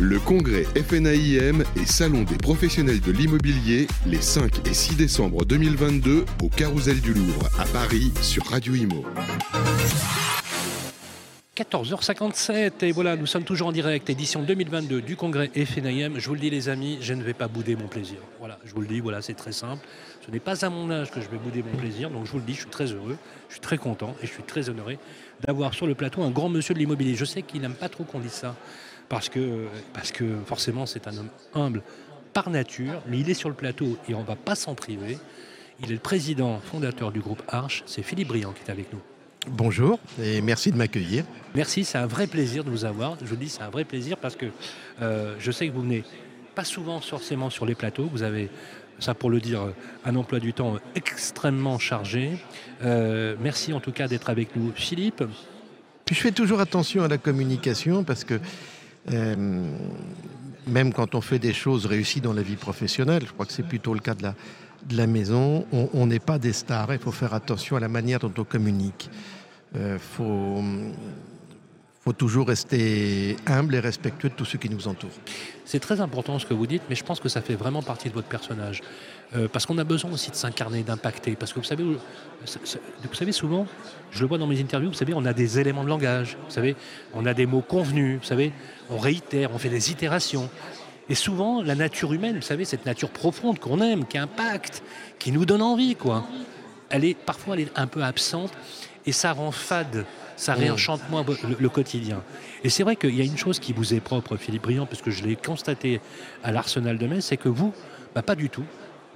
Le congrès FNAIM et Salon des professionnels de l'immobilier les 5 et 6 décembre 2022 au Carousel du Louvre à Paris sur Radio Imo. 14h57 et voilà, nous sommes toujours en direct, édition 2022 du congrès FNIM. Je vous le dis les amis, je ne vais pas bouder mon plaisir. Voilà, je vous le dis, voilà, c'est très simple. Ce n'est pas à mon âge que je vais bouder mon plaisir, donc je vous le dis, je suis très heureux, je suis très content et je suis très honoré d'avoir sur le plateau un grand monsieur de l'immobilier. Je sais qu'il n'aime pas trop qu'on dise ça parce que, parce que forcément c'est un homme humble par nature, mais il est sur le plateau et on ne va pas s'en priver. Il est le président fondateur du groupe Arche, c'est Philippe Briand qui est avec nous. Bonjour et merci de m'accueillir. Merci, c'est un vrai plaisir de vous avoir. Je vous dis, c'est un vrai plaisir parce que euh, je sais que vous venez pas souvent forcément sur les plateaux. Vous avez, ça pour le dire, un emploi du temps extrêmement chargé. Euh, merci en tout cas d'être avec nous. Philippe? Je fais toujours attention à la communication parce que euh, même quand on fait des choses réussies dans la vie professionnelle, je crois que c'est plutôt le cas de la, de la maison, on n'est pas des stars. Il faut faire attention à la manière dont on communique. Il euh, faut, faut toujours rester humble et respectueux de tous ceux qui nous entourent. C'est très important ce que vous dites, mais je pense que ça fait vraiment partie de votre personnage. Euh, parce qu'on a besoin aussi de s'incarner, d'impacter. Parce que vous savez, vous savez, souvent, je le vois dans mes interviews, vous savez, on a des éléments de langage, vous savez, on a des mots convenus, vous savez, on réitère, on fait des itérations. Et souvent, la nature humaine, vous savez, cette nature profonde qu'on aime, qui impacte, qui nous donne envie, quoi, elle est, parfois, elle est un peu absente et ça rend fade, ça mmh. réenchante moins le, quotidien. Et c'est vrai qu'il y a une chose qui vous est propre, Philippe Briand, parce que je l'ai constaté à l'Arsenal de Metz, c'est que vous, bah, pas du tout,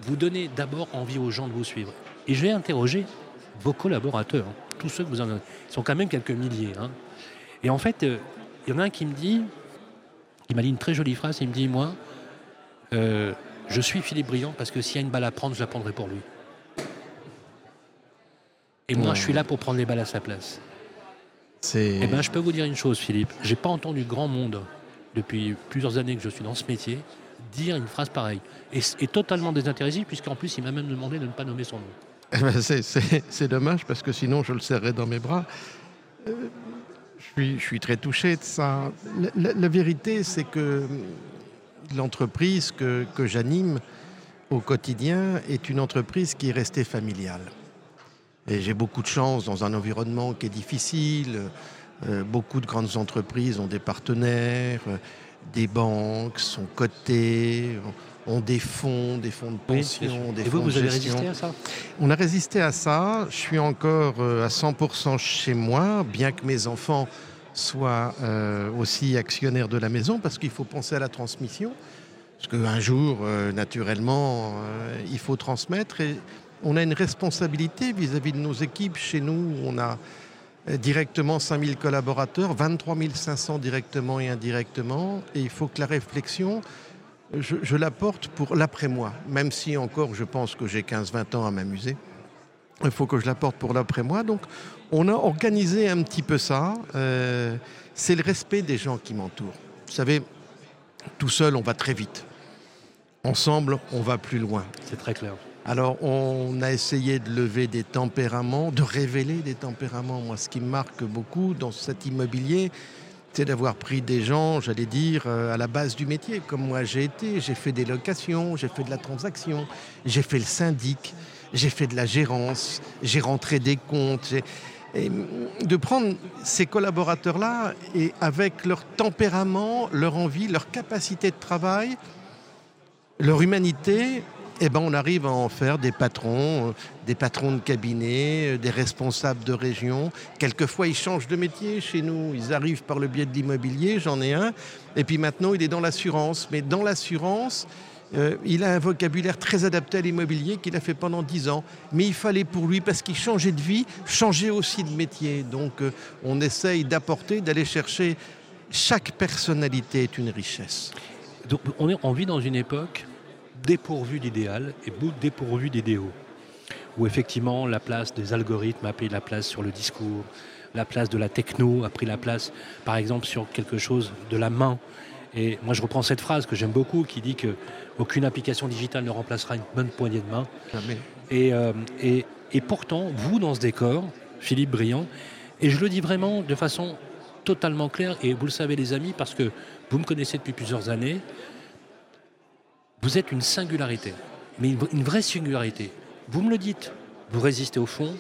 vous donnez d'abord envie aux gens de vous suivre. Et je vais interroger vos collaborateurs, hein, tous ceux que vous en avez. Ils sont quand même quelques milliers. Hein. Et en fait, euh, il y en a un qui me dit, il m'a dit une très jolie phrase, il me dit, moi, euh, je suis Philippe Briand parce que s'il y a une balle à prendre, je la prendrai pour lui. Et moi, je suis là pour prendre les balles à sa place. Eh ben, je peux vous dire une chose, Philippe. J'ai pas entendu grand monde depuis plusieurs années que je suis dans ce métier dire une phrase pareille. Et, totalement désintéressé, puisqu'en plus, il m'a même demandé de ne pas nommer son nom. Eh ben, c'est dommage, parce que sinon, je le serrais dans mes bras. Euh, je, suis, très touché de ça. La, vérité, c'est que l'entreprise que, j'anime au quotidien est une entreprise qui est restée familiale. Et j'ai beaucoup de chance dans un environnement qui est difficile. Euh, beaucoup de grandes entreprises ont des partenaires, euh, des banques sont cotées, ont des fonds, des fonds de pension, des Et fonds vous, vous avez résisté à ça? On a résisté à ça. Je suis encore euh, à 100% chez moi, bien que mes enfants soient euh, aussi actionnaires de la maison, parce qu'il faut penser à la transmission. Parce qu'un jour, euh, naturellement, euh, il faut transmettre. Et on a une responsabilité vis-à-vis de nos équipes. Chez nous, on a directement 5000 collaborateurs, 23 500 directement et indirectement. Et il faut que la réflexion, je, je la porte pour l'après-moi, même si encore je pense que j'ai 15-20 ans à m'amuser. Il faut que je la porte pour l'après-moi. Donc, on a organisé un petit peu ça. Euh, C'est le respect des gens qui m'entourent. Vous savez, tout seul, on va très vite. Ensemble, on va plus loin. C'est très clair. Alors, on a essayé de lever des tempéraments, de révéler des tempéraments. Moi, ce qui me marque beaucoup dans cet immobilier, c'est d'avoir pris des gens, j'allais dire, euh, à la base du métier, comme moi j'ai été. J'ai fait des locations, j'ai fait de la transaction, j'ai fait le syndic, j'ai fait de la gérance, j'ai rentré des comptes. De prendre ces collaborateurs-là et avec leur tempérament, leur envie, leur capacité de travail, leur humanité, eh ben on arrive à en faire des patrons, euh, des patrons de cabinet, euh, des responsables de région. Quelquefois, ils changent de métier chez nous. Ils arrivent par le biais de l'immobilier, j'en ai un. Et puis maintenant, il est dans l'assurance. Mais dans l'assurance, euh, il a un vocabulaire très adapté à l'immobilier qu'il a fait pendant dix ans. Mais il fallait pour lui, parce qu'il changeait de vie, changer aussi de métier. Donc on essaye d'apporter, d'aller chercher. Chaque personnalité est une richesse. On vit dans une époque dépourvue d'idéal et dépourvue d'idéaux. Où effectivement la place des algorithmes a pris la place sur le discours, la place de la techno a pris la place, par exemple, sur quelque chose de la main. Et moi, je reprends cette phrase que j'aime beaucoup, qui dit que aucune application digitale ne remplacera une bonne poignée de main. Et, euh, et, et, pourtant, vous, dans ce décor, Philippe Briand, et je le dis vraiment de façon totalement clair, et vous le savez les amis, parce que vous me connaissez depuis plusieurs années, vous êtes une singularité, mais une, vraie singularité. Vous me le dites, vous résistez au fond,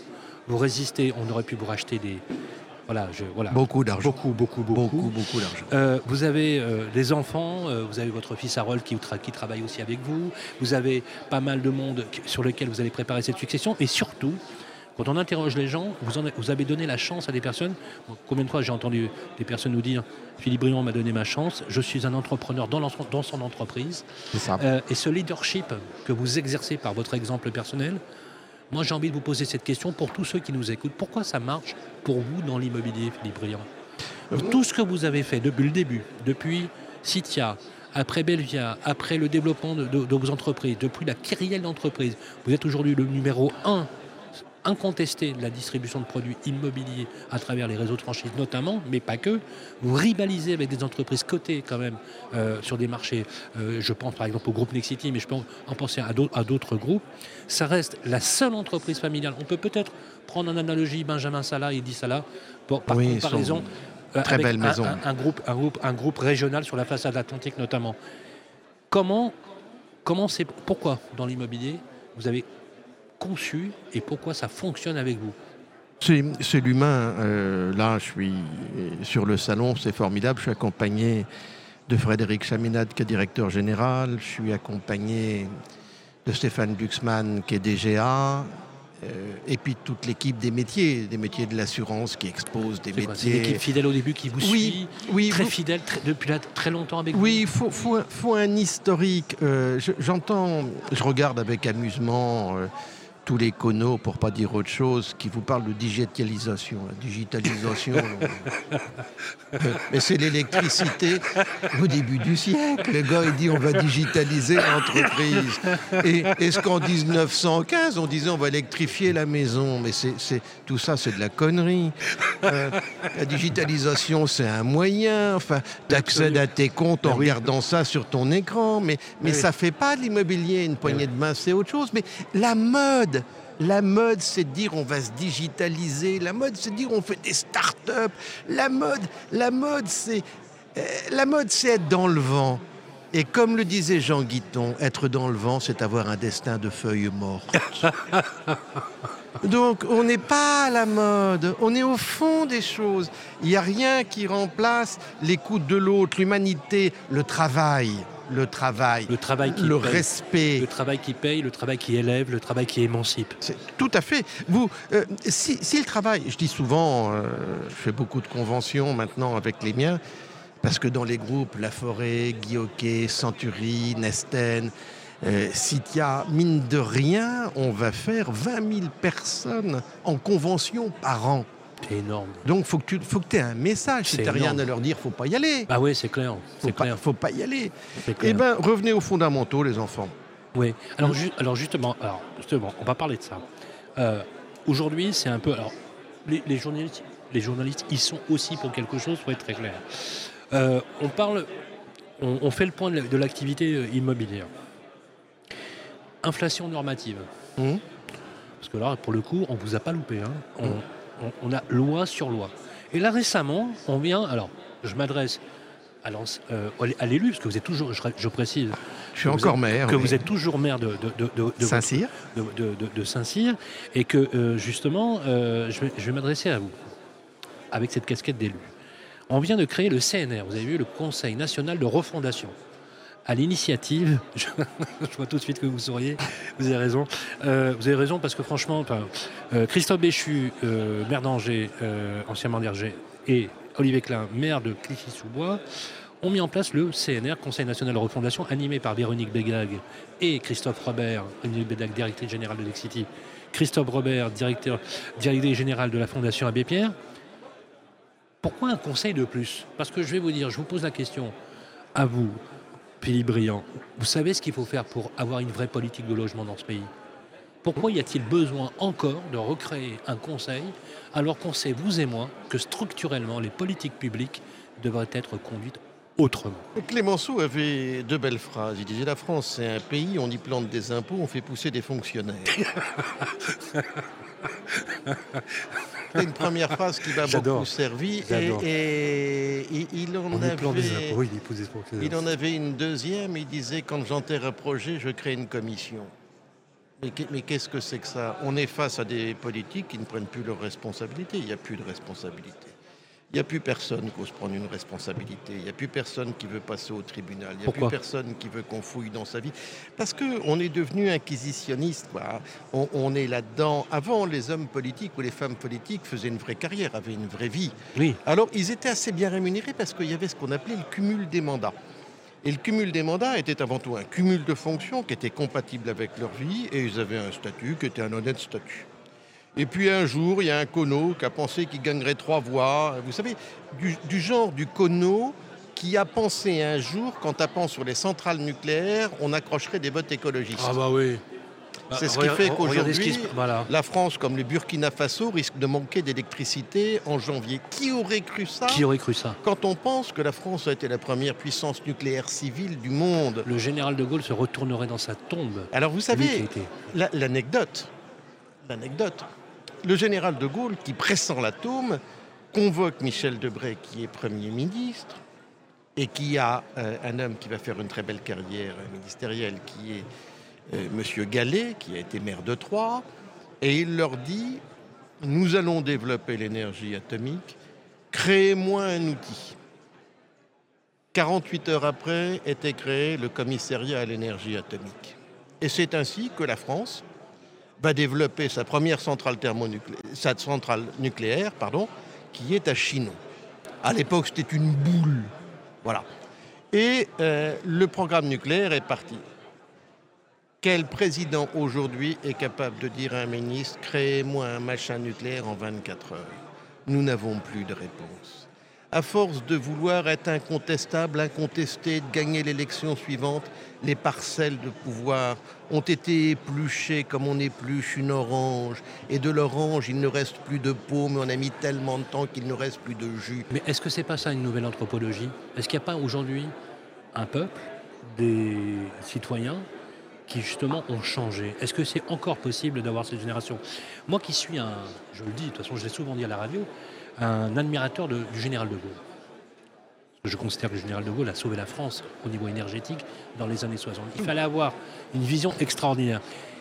vous résistez, on aurait pu vous racheter des... Voilà, je, voilà. Beaucoup d'argent. Beaucoup, beaucoup, beaucoup. Beaucoup, beaucoup d'argent. Euh, vous avez euh, des enfants, euh, vous avez votre fils Harold qui, qui, travaille aussi avec vous, vous avez pas mal de monde sur lequel vous allez préparer cette succession, et surtout, quand on interroge les gens, vous, avez donné la chance à des personnes. Combien de fois j'ai entendu des personnes nous dire Philippe Briand m'a donné ma chance, je suis un entrepreneur dans, dans son entreprise. Euh, et ce leadership que vous exercez par votre exemple personnel, moi j'ai envie de vous poser cette question pour tous ceux qui nous écoutent. Pourquoi ça marche pour vous dans l'immobilier, Philippe Briand euh, Tout ce que vous avez fait depuis le début, depuis Citia, après Belvia, après le développement de, de vos entreprises, depuis la kyrielle d'entreprise, vous êtes aujourd'hui le numéro un incontesté de la distribution de produits immobiliers à travers les réseaux de franchise notamment, mais pas que. Vous rivalisez avec des entreprises cotées quand même euh, sur des marchés. Euh, je pense par exemple au groupe Nexity, mais je peux en penser à d'autres groupes. Ça reste la seule entreprise familiale. On peut peut-être prendre en analogie Benjamin Salah et Eddie Salah pour, par comparaison. Euh, très belle maison. Un, groupe, un, groupe, un groupe régional sur la façade atlantique notamment. Comment, comment c'est, pourquoi dans l'immobilier vous avez conçu et pourquoi ça fonctionne avec vous c'est l'humain. Euh, là, je suis sur le salon, c'est formidable. Je suis accompagné de Frédéric Chaminade, qui est directeur général. Je suis accompagné de Stéphane Duxman, qui est DGA. Euh, et puis toute l'équipe des métiers, des métiers de l'assurance qui expose des métiers. C'est une équipe fidèle au début qui vous suit, oui, très fidèle depuis très longtemps avec vous. Oui, il faut, faut, un historique. Euh, j'entends, je, regarde avec amusement tous les conos, pour pas dire autre chose, qui vous parlent de digitalisation. La digitalisation, mais c'est l'électricité au début du siècle. Le gars, il dit on va digitaliser l'entreprise. Et est-ce qu'en 1915, on disait on va électrifier la maison Mais c'est, tout ça, c'est de la connerie. Euh, la digitalisation, c'est un moyen. Enfin, accèdes à tes comptes en regardant ça sur ton écran. Mais, mais ça fait pas de l'immobilier. Une poignée de main, c'est autre chose. Mais la mode, la mode, c'est de dire on va se digitaliser. La mode, c'est de dire on fait des start-up. La mode, la mode, c'est euh, la mode, c'est être dans le vent. Et comme le disait Jean Guiton, être dans le vent, c'est avoir un destin de feuilles mortes. Donc on n'est pas à la mode, on est au fond des choses. Il n'y a rien qui remplace l'écoute de l'autre, l'humanité, le travail le travail, le, travail qui le respect. Le travail qui paye, le travail qui élève, le travail qui émancipe. Tout à fait. Vous, euh, si, le travail, je dis souvent, euh, je fais beaucoup de conventions maintenant avec les miens, parce que dans les groupes La Forêt, Guilloquet, Century, Nesten, euh, Citia, mine de rien, on va faire 20 000 personnes en convention par an. C'est énorme. Donc, faut que tu faut que aies un message. Si tu n'as rien à leur dire, faut pas y aller. Ah oui, c'est clair. Faut pas, faut pas y aller. Eh ben, revenez aux fondamentaux, les enfants. Oui. Alors, alors justement, alors justement, on va parler de ça. Euh, aujourd'hui, c'est un peu. Alors, les, journalistes, les journalistes, ils sont aussi pour quelque chose, faut être très clair. Euh, on parle, on, fait le point de l'activité euh, immobilière. Inflation normative. Mmh. Parce que là, pour le coup, on vous a pas loupé. Hein. On, mmh on, a loi sur loi. Et là récemment, on vient, alors je m'adresse à euh, l'élu, parce que vous êtes toujours, je, précise, je suis encore maire, que vous êtes toujours maire de, Saint-Cyr, de, Saint-Cyr, et que euh, justement, euh, je vais, m'adresser à vous avec cette casquette d'élu. On vient de créer le CNR, vous avez vu, le Conseil national de refondation à l'initiative, je, vois tout de suite que vous souriez, vous avez raison, euh, vous avez raison parce que franchement, euh, Christophe Béchu, euh, maire d'Angers, ancien maire d'Angers, et Olivier Klein, maire de Clichy-sous-Bois, ont mis en place le CNR, Conseil national de refondation, animé par Véronique Begag et Christophe Robert, Véronique Begag, directrice générale de Lexity, Christophe Robert, directeur, directeur général de la Fondation Abbé Pierre. Pourquoi un conseil de plus? Parce que je vais vous dire, je vous pose la question à vous, Philippe Briand, vous savez ce qu'il faut faire pour avoir une vraie politique de logement dans ce pays? Pourquoi y a-t-il besoin encore de recréer un conseil alors qu'on sait, vous et moi, que structurellement, les politiques publiques devraient être conduites autrement? Clémenceau avait deux belles phrases. Il disait La France, c'est un pays, on y plante des impôts, on fait pousser des fonctionnaires. C'est une première phrase qui m'a beaucoup servi. Et, il, en avait, il en avait une deuxième. Il disait quand j'enterre un projet, je crée une commission. Mais qu'est-ce que c'est que ça? On est face à des politiques qui ne prennent plus leurs responsabilités. Il n'y a plus de responsabilité. Il n'y a plus personne qui ose prendre une responsabilité. Il n'y a plus personne qui veut passer au tribunal. Il n'y a plus personne qui veut qu'on fouille dans sa vie. Parce qu'on est devenu inquisitionniste. On, est là-dedans. Avant, les hommes politiques ou les femmes politiques faisaient une vraie carrière, avaient une vraie vie. Oui. Alors, ils étaient assez bien rémunérés parce qu'il y avait ce qu'on appelait le cumul des mandats. Et le cumul des mandats était avant tout un cumul de fonctions qui était compatible avec leur vie et ils avaient un statut qui était un honnête statut. Et puis un jour, il y a un cono qui a pensé qu'il gagnerait trois voix. Vous savez, du, genre du cono qui a pensé un jour qu'en tapant sur les centrales nucléaires, on accrocherait des votes écologistes. Ah bah oui. Bah, C'est ce qui fait qu'aujourd'hui, la France, comme le Burkina Faso, risque de manquer d'électricité en janvier. Qui aurait cru ça Qui aurait cru ça Quand on pense que la France a été la première puissance nucléaire civile du monde. Le général de Gaulle se retournerait dans sa tombe. Alors vous savez, l'anecdote, l'anecdote, le général de Gaulle, qui pressent l'atome, convoque Michel Debré, qui est Premier ministre, et qui a euh, un homme qui va faire une très belle carrière ministérielle, qui est euh, M. Gallet, qui a été maire de Troyes, et il leur dit, nous allons développer l'énergie atomique, créez-moi un outil. 48 heures après était créé le commissariat à l'énergie atomique. Et c'est ainsi que la France, va développer sa première centrale, thermonucléaire, centrale nucléaire, pardon, qui est à Chinon. À l'époque, c'était une boule. Voilà. Et euh, le programme nucléaire est parti. Quel président aujourd'hui est capable de dire à un ministre créez-moi un machin nucléaire en 24 heures? Nous n'avons plus de réponse à force de vouloir être incontestable, incontesté, de gagner l'élection suivante, les parcelles de pouvoir ont été épluchées comme on épluche une orange. Et de l'orange, il ne reste plus de peau, mais on a mis tellement de temps qu'il ne reste plus de jus. Mais est-ce que c'est pas ça une nouvelle anthropologie? Est-ce qu'il n'y a pas aujourd'hui un peuple, des citoyens qui justement ont changé Est-ce que c'est encore possible d'avoir cette génération? Moi qui suis un, je le dis, de toute façon je l'ai souvent dit à la radio, un admirateur du général de Gaulle. Je considère que le général de Gaulle a sauvé la France au niveau énergétique dans les années 60. Il fallait avoir une vision extraordinaire.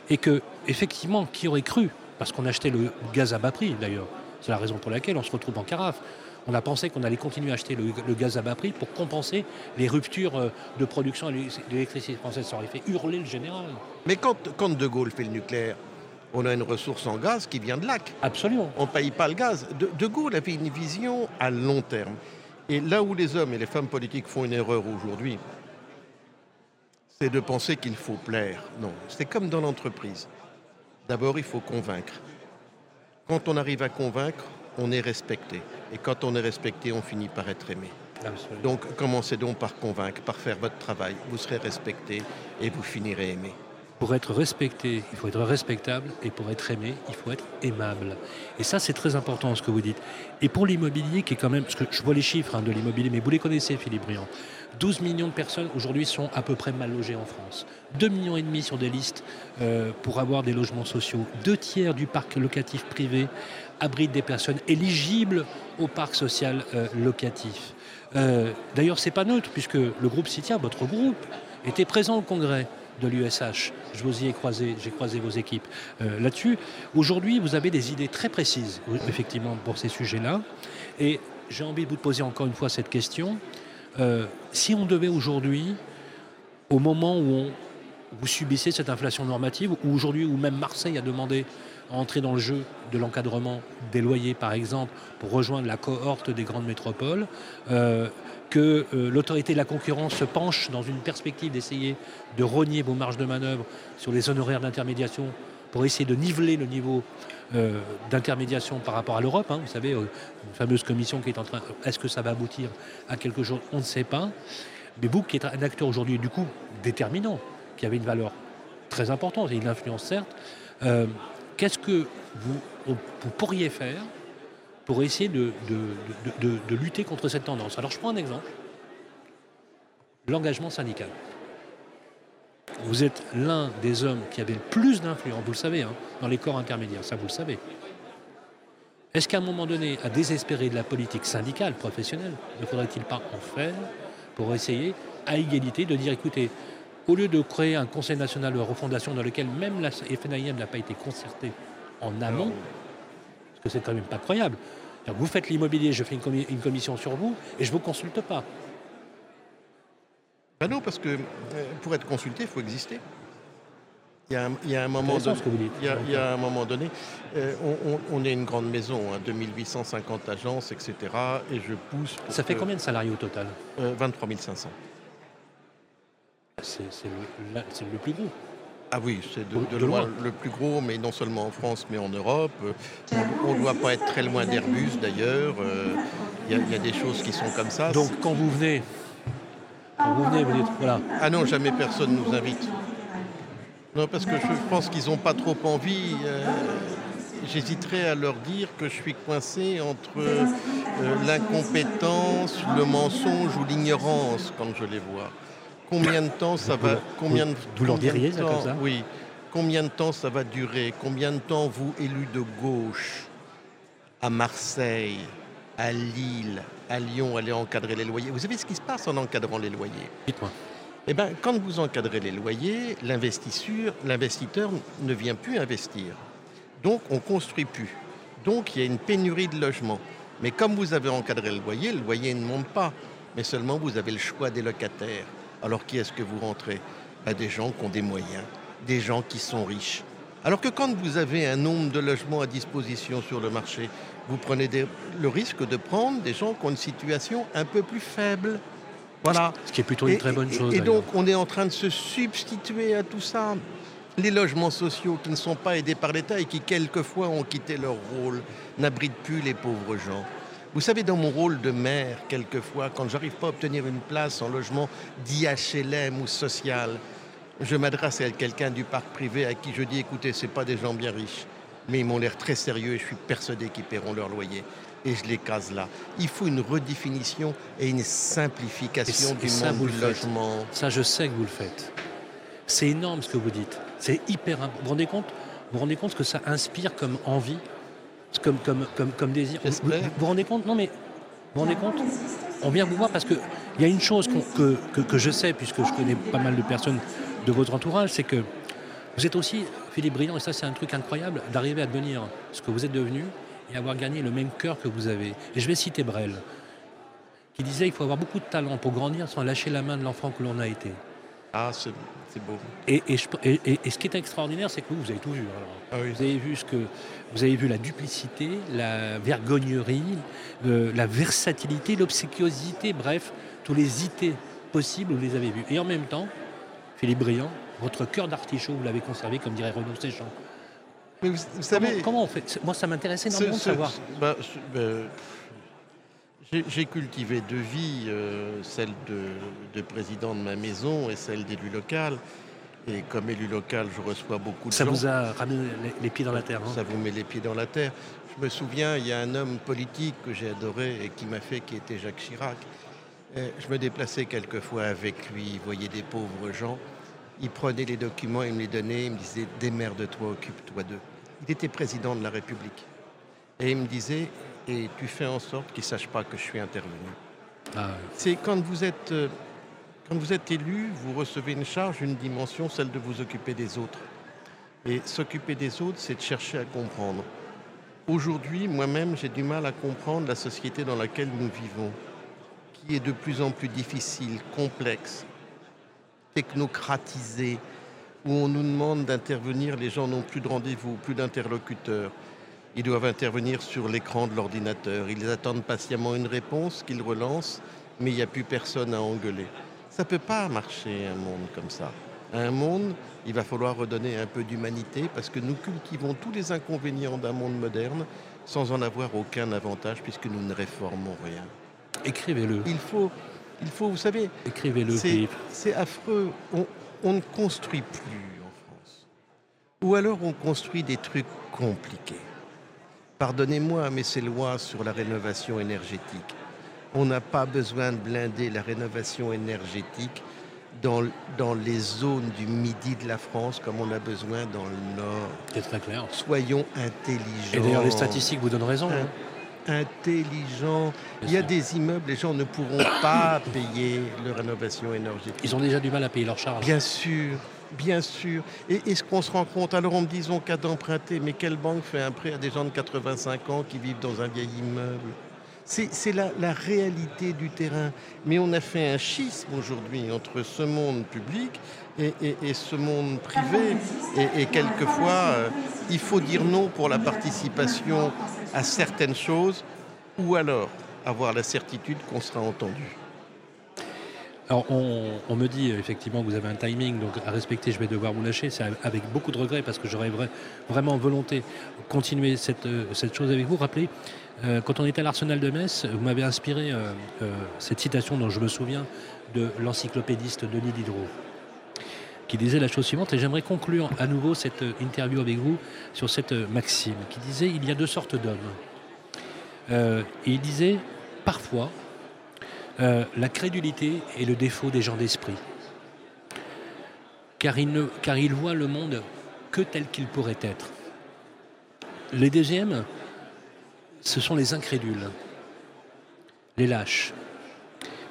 Et que, effectivement, qui aurait cru Parce qu'on achetait le gaz à bas prix, d'ailleurs. C'est la raison pour laquelle on se retrouve en carafe. On a pensé qu'on allait continuer à acheter le, gaz à bas prix pour compenser les ruptures euh, de production de l'électricité française. Ça aurait fait hurler le général. Mais quand, quand De Gaulle fait le nucléaire, on a une ressource en gaz qui vient de lac. Absolument. On ne paye pas le gaz. De, Gaulle avait une vision à long terme. Et là où les hommes et les femmes politiques font une erreur aujourd'hui, c'est de penser qu'il faut plaire. Non, c'est comme dans l'entreprise. D'abord, il faut convaincre. Quand on arrive à convaincre, on est respecté. Et quand on est respecté, on finit par être aimé. Donc commencez donc par convaincre, par faire votre travail. Vous serez respecté et vous finirez aimé. Pour être respecté, il faut être respectable, et pour être aimé, il faut être aimable. Et ça, c'est très important ce que vous dites. Et pour l'immobilier, qui est quand même, parce que je vois les chiffres hein, de l'immobilier, mais vous les connaissez, Philippe Briand. 12 millions de personnes aujourd'hui sont à peu près mal logées en France. 2 millions et demi sur des listes euh, pour avoir des logements sociaux. Deux tiers du parc locatif privé abrite des personnes éligibles au parc social euh, locatif. Euh, d'ailleurs, c'est pas neutre puisque le groupe Citia, votre groupe, était présent au Congrès de l'USH. Je vous y ai croisé, j'ai croisé vos équipes euh, là-dessus. Aujourd'hui, vous avez des idées très précises, effectivement, pour ces sujets-là. Et j'ai envie de vous poser encore une fois cette question. Euh, si on devait aujourd'hui, au moment où vous subissez cette inflation normative, ou aujourd'hui, où même Marseille a demandé entrer dans le jeu de l'encadrement des loyers, par exemple, pour rejoindre la cohorte des grandes métropoles, euh, que euh, l'autorité de la concurrence se penche dans une perspective d'essayer de rogner vos marges de manœuvre sur les honoraires d'intermédiation pour essayer de niveler le niveau euh, d'intermédiation par rapport à l'Europe. Hein. vous savez, une fameuse commission qui est en train. Est-ce que ça va aboutir à quelque chose? On ne sait pas. Mais vous, qui êtes un acteur aujourd'hui, du coup, déterminant, qui avait une valeur très importante et une influence certes, qu'est-ce que vous pourriez faire pour essayer de, lutter contre cette tendance? Alors je prends un exemple. L'engagement syndical. Vous êtes l'un des hommes qui avait le plus d'influence, vous le savez, hein, dans les corps intermédiaires, ça vous le savez. Est-ce qu'à un moment donné, à désespérer de la politique syndicale, professionnelle, ne faudrait-il pas en faire pour essayer, à égalité, de dire écoutez, au lieu de créer un Conseil national de refondation dans lequel même la FNIM n'a pas été concertée en amont, parce que c'est quand même pas croyable. Vous faites l'immobilier, je fais une, commission sur vous et je ne vous consulte pas. Ben non, parce que euh, pour être consulté, il faut exister. Il y a un, moment, donné, il y a, un moment donné, on, est une grande maison, 2850 hein, agences, etc. Et je pousse. Ça fait combien de salariés au total? 23 500. C'est le, plus gros. Ah oui, c'est de, loin, le plus gros, mais non seulement en France, mais en Europe. On ne doit pas être très loin d'Airbus d'ailleurs. Euh, il y, a des choses qui sont comme ça. Donc quand vous venez, quand vous venez, vous dites voilà. Ah non, jamais personne nous invite. Non, parce que je pense qu'ils n'ont pas trop envie. Euh, j'hésiterais à leur dire que je suis coincé entre euh, l'incompétence, le mensonge ou l'ignorance quand je les vois. Combien de temps ça va combien de, Vous leur diriez ça comme ça Oui. Combien de temps ça va durer? Combien de temps vous, élus de gauche, à Marseille, à Lille, à Lyon, allez encadrer les loyers? Vous savez ce qui se passe en encadrant les loyers? Dites-moi. Eh bien, quand vous encadrez les loyers, l'investisseur ne vient plus investir. Donc, on ne construit plus. Donc, il y a une pénurie de logements. Mais comme vous avez encadré le loyer, le loyer ne monte pas. Mais seulement, vous avez le choix des locataires. Alors, qui est-ce que vous rentrez? Ben, Des gens qui ont des moyens, des gens qui sont riches. Alors que quand vous avez un nombre de logements à disposition sur le marché, vous prenez le risque de prendre des gens qui ont une situation un peu plus faible. Voilà. Ce qui est plutôt une très bonne chose. Et, donc, on est en train de se substituer à tout ça. Les logements sociaux qui ne sont pas aidés par l'État et qui, quelquefois, ont quitté leur rôle, n'abritent plus les pauvres gens. Vous savez, dans mon rôle de maire, quelquefois, quand j'arrive pas à obtenir une place en logement d'IHLM ou social, je m'adresse à quelqu'un du parc privé à qui je dis écoutez, ce pas des gens bien riches, mais ils m'ont l'air très sérieux et je suis persuadé qu'ils paieront leur loyer et je les case là. Il faut une redéfinition et une simplification du monde du logement. Ça, je sais que vous le faites. C'est énorme ce que vous dites. C'est hyper important. Vous vous rendez compte? Vous rendez compte ce que ça inspire comme envie, comme, comme, comme, comme désir vous, vous, rendez compte? Non, mais vous vous rendez compte? On vient vous voir parce qu'il y a une chose que, que, que, je sais, puisque je connais pas mal de personnes de votre entourage, c'est que vous êtes aussi, Philippe Brillant, et ça c'est un truc incroyable, d'arriver à devenir ce que vous êtes devenu et avoir gagné le même cœur que vous avez. Et je vais citer Brel, qui disait il faut avoir beaucoup de talent pour grandir sans lâcher la main de l'enfant que l'on a été. Ah, c'est beau. Et, et, ce qui est extraordinaire, c'est que vous, vous avez tout vu. Ah vous avez vu ce que vous avez vu la duplicité, la vergognerie, la versatilité, l'obséquiosité, bref, tous les idées possibles, vous les avez vus. Et en même temps, Philippe Briand, votre cœur d'artichaut, vous l'avez conservé, comme dirait Renaud Séchant. Mais vous, savez. Comment, on fait? Moi, ça m'intéresse énormément de savoir. Bah, ben, j'ai cultivé deux vies, euh, celle de, président de ma maison et celle d'élu local. Et comme élu local, je reçois beaucoup de ça gens. Ça vous a ramené les, pieds dans la terre. Hein ça vous met les pieds dans la terre. Je me souviens, il y a un homme politique que j'ai adoré et qui m'a fait, qui était Jacques Chirac. je me déplaçais quelquefois avec lui, il voyait des pauvres gens. Il prenait les documents, il me les donnait, il me disait démerde-toi, occupe-toi d'eux. Il était président de la République. Et il me disait, et tu fais en sorte qu'ils ne sachent pas que je suis intervenu. Ah C'est quand vous êtes euh, quand vous êtes élu, vous recevez une charge, une dimension, celle de vous occuper des autres. Et s'occuper des autres, c'est de chercher à comprendre. Aujourd'hui, moi-même, j'ai du mal à comprendre la société dans laquelle nous vivons, qui est de plus en plus difficile, complexe, technocratisée, où on nous demande d'intervenir, les gens n'ont plus de rendez-vous, plus d'interlocuteurs. Ils doivent intervenir sur l'écran de l'ordinateur. Ils attendent patiemment une réponse qu'ils relancent, mais il n'y a plus personne à engueuler. Ça ne peut pas marcher un monde comme ça. Un monde, il va falloir redonner un peu d'humanité parce que nous cultivons tous les inconvénients d'un monde moderne sans en avoir aucun avantage puisque nous ne réformons rien. Écrivez-le. Il faut, il faut, vous savez, écrivez-le. C'est affreux. On, on ne construit plus en France. Ou alors on construit des trucs compliqués. Pardonnez-moi, mais ces lois sur la rénovation énergétique, on n'a pas besoin de blinder la rénovation énergétique dans, dans les zones du midi de la France comme on a besoin dans le nord. C'est très clair. Soyons intelligents. Et d'ailleurs, les statistiques vous donnent raison. hein. Intelligents. Il y a des immeubles, les gens ne pourront pas payer leur rénovation énergétique. Ils ont déjà du mal à payer leurs charges. Bien sûr, bien sûr. Et est-ce qu'on se rend compte? Alors on me dit, ils ont qu'à d'emprunter, mais quelle banque fait un prêt à des gens de 85 ans qui vivent dans un vieil immeuble? C'est la, la réalité du terrain. Mais on a fait un schisme aujourd'hui entre ce monde public et, ce monde privé. Et, et quelquefois, euh, il faut dire non pour la participation à certaines choses, ou alors avoir la certitude qu'on sera entendu. Alors, on, me dit effectivement que vous avez un timing, donc à respecter, je vais devoir vous lâcher. C'est avec beaucoup de regrets parce que j'aurais vra- vraiment volonté continuer cette, euh, cette chose avec vous. Rappelez, euh, quand on était à l'Arsenal de Metz, vous m'avez inspiré euh, cette citation dont je me souviens de l'encyclopédiste Denis Diderot, qui disait la chose suivante, et j'aimerais conclure à nouveau cette interview avec vous sur cette maxime, qui disait il y a deux sortes d'hommes. Et il disait parfois euh, la crédulité est le défaut des gens d'esprit. Car ils, ne, car ils voient le monde que tel qu'il pourrait être. Les deuxièmes, ce sont les incrédules, les lâches,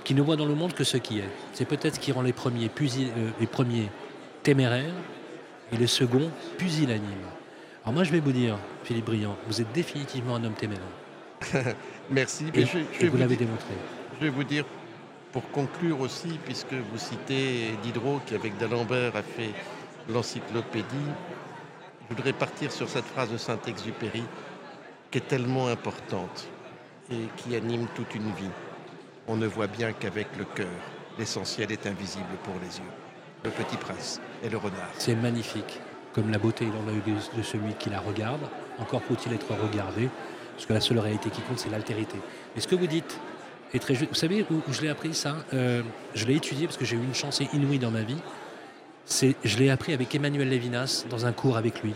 qui ne voient dans le monde que ce qui est. C'est peut-être ce qui rend les premiers, pusil- euh, les premiers téméraires et les seconds pusillanimes. Alors moi je vais vous dire, Philippe Briand, vous êtes définitivement un homme téméraire. Merci. Et, Mais je- je et vais vous vous l'avez démontré. Je vais vous dire, pour conclure aussi, puisque vous citez Diderot qui, avec d'Alembert, a fait l'encyclopédie, je voudrais partir sur cette phrase de Saint-Exupéry qui est tellement importante et qui anime toute une vie. On ne voit bien qu'avec le cœur. L'essentiel est invisible pour les yeux. Le petit prince et le renard. C'est magnifique, comme la beauté dans l'œil de, de celui qui la regarde. Encore faut-il être regardé, parce que la seule réalité qui compte, c'est l'altérité. Mais ce que vous dites très. Vous savez où, où je l'ai appris ça? Euh, Je l'ai étudié parce que j'ai eu une chance inouïe dans ma vie. C'est, je l'ai appris avec Emmanuel Lévinas dans un cours avec lui,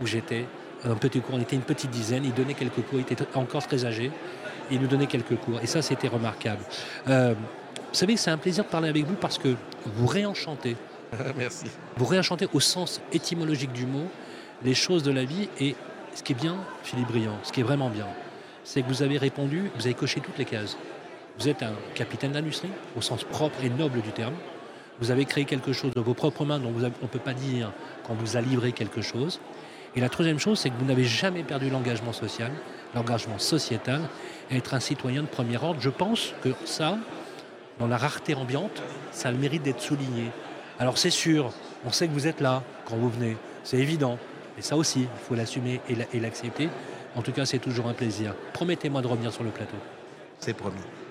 où j'étais un petit cours. On était une petite dizaine. Il donnait quelques cours. Il était encore très âgé. Il nous donnait quelques cours. Et ça, c'était remarquable. Euh, vous savez, c'est un plaisir de parler avec vous parce que vous réenchantez Merci. vous réenchantez au sens étymologique du mot les choses de la vie. Et ce qui est bien, Philippe Briand, ce qui est vraiment bien, c'est que vous avez répondu, vous avez coché toutes les cases. Vous êtes un capitaine d'industrie, au sens propre et noble du terme. Vous avez créé quelque chose de vos propres mains dont on ne peut pas dire qu'on vous a livré quelque chose. Et la troisième chose, c'est que vous n'avez jamais perdu l'engagement social, l'engagement sociétal, être un citoyen de premier ordre. Je pense que ça, dans la rareté ambiante, ça a le mérite d'être souligné. Alors c'est sûr, on sait que vous êtes là quand vous venez, c'est évident. Et ça aussi, il faut l'assumer et la- et l'accepter. En tout cas, c'est toujours un plaisir. Promettez-moi de revenir sur le plateau. C'est promis.